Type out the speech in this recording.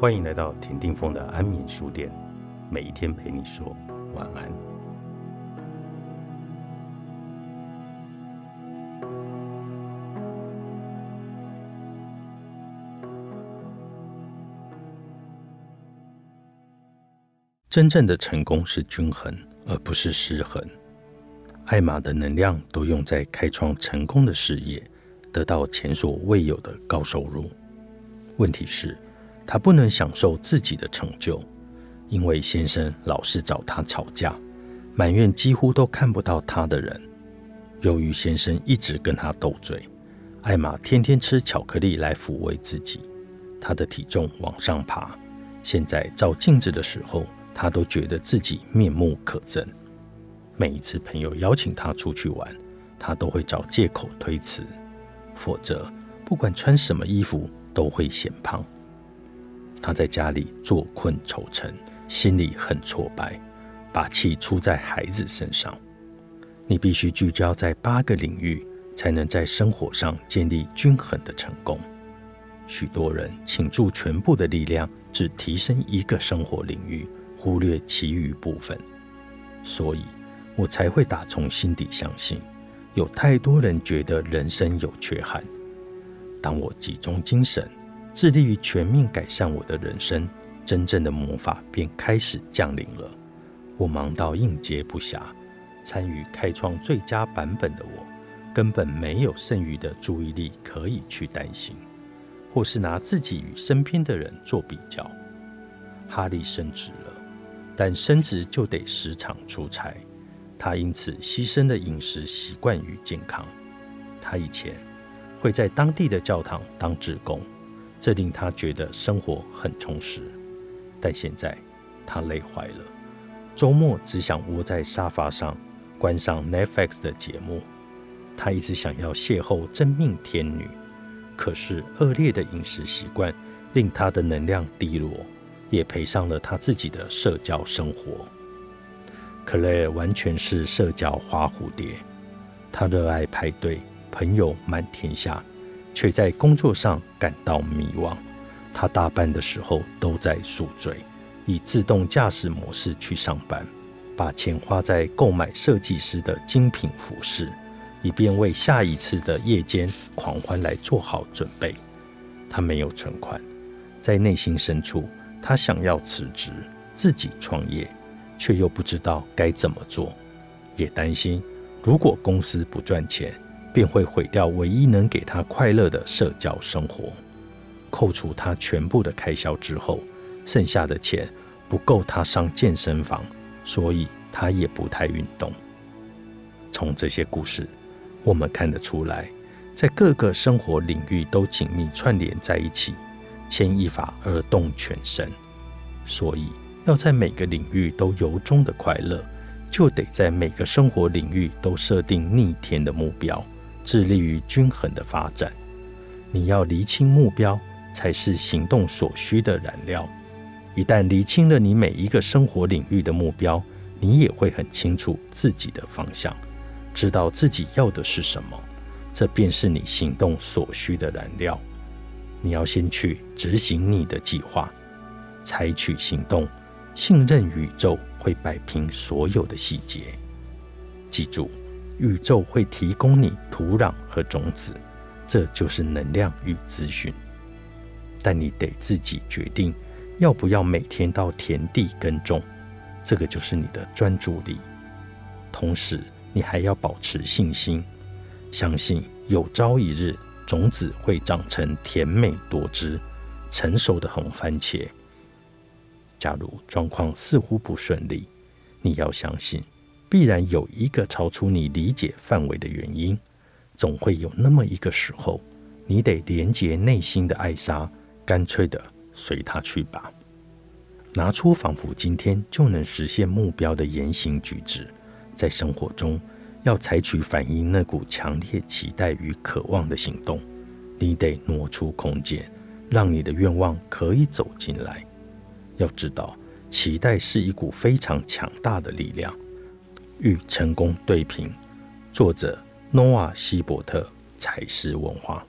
欢迎来到田定峰的安眠书店，每一天陪你说晚安。真正的成功是均衡，而不是失衡。艾玛的能量都用在开创成功的事业，得到前所未有的高收入。问题是，她不能享受自己的成就，因为先生老是找她吵架，埋怨几乎都看不到她的人。由于先生一直跟她斗嘴，艾玛天天吃巧克力来抚慰自己，她的体重往上爬。现在照镜子的时候，她都觉得自己面目可憎。每一次朋友邀请他出去玩，他都会找借口推辞，否则不管穿什么衣服都会显胖。他在家里坐困愁城，心里很挫败，把气出在孩子身上。你必须聚焦在八个领域，才能在生活上建立均衡的成功。许多人倾注全部的力量，只提升一个生活领域，忽略其余部分，所以。我才会打从心底相信，有太多人觉得人生有缺憾。当我集中精神，致力于全面改善我的人生，真正的魔法便开始降临了。我忙到应接不暇，参与开创最佳版本的我，根本没有剩余的注意力可以去担心，或是拿自己与身边的人做比较。哈利升职了，但升职就得时常出差。他因此牺牲了饮食习惯与健康。他以前会在当地的教堂当志工，这令他觉得生活很充实。但现在他累坏了，周末只想窝在沙发上观赏 Netflix 的节目。他一直想要邂逅真命天女，可是恶劣的饮食习惯令他的能量低落，也赔上了他自己的社交生活。克莱尔完全是社交花蝴蝶，他热爱派对，朋友满天下，却在工作上感到迷惘。他大半的时候都在宿醉，以自动驾驶模式去上班，把钱花在购买设计师的精品服饰，以便为下一次的夜间狂欢来做好准备。他没有存款，在内心深处，他想要辞职，自己创业。却又不知道该怎么做，也担心如果公司不赚钱，便会毁掉唯一能给他快乐的社交生活。扣除他全部的开销之后，剩下的钱不够他上健身房，所以他也不太运动。从这些故事，我们看得出来，在各个生活领域都紧密串联在一起，牵一发而动全身，所以。要在每个领域都由衷的快乐，就得在每个生活领域都设定逆天的目标，致力于均衡的发展。你要厘清目标，才是行动所需的燃料。一旦厘清了你每一个生活领域的目标，你也会很清楚自己的方向，知道自己要的是什么。这便是你行动所需的燃料。你要先去执行你的计划，采取行动。信任宇宙会摆平所有的细节。记住，宇宙会提供你土壤和种子，这就是能量与资讯。但你得自己决定要不要每天到田地耕种，这个就是你的专注力。同时，你还要保持信心，相信有朝一日种子会长成甜美多汁、成熟的红番茄。假如状况似乎不顺利，你要相信，必然有一个超出你理解范围的原因。总会有那么一个时候，你得连接内心的艾莎，干脆的随他去吧。拿出仿佛今天就能实现目标的言行举止，在生活中要采取反映那股强烈期待与渴望的行动。你得挪出空间，让你的愿望可以走进来。要知道，期待是一股非常强大的力量，与成功对平。作者：诺瓦·希伯特，彩石文化。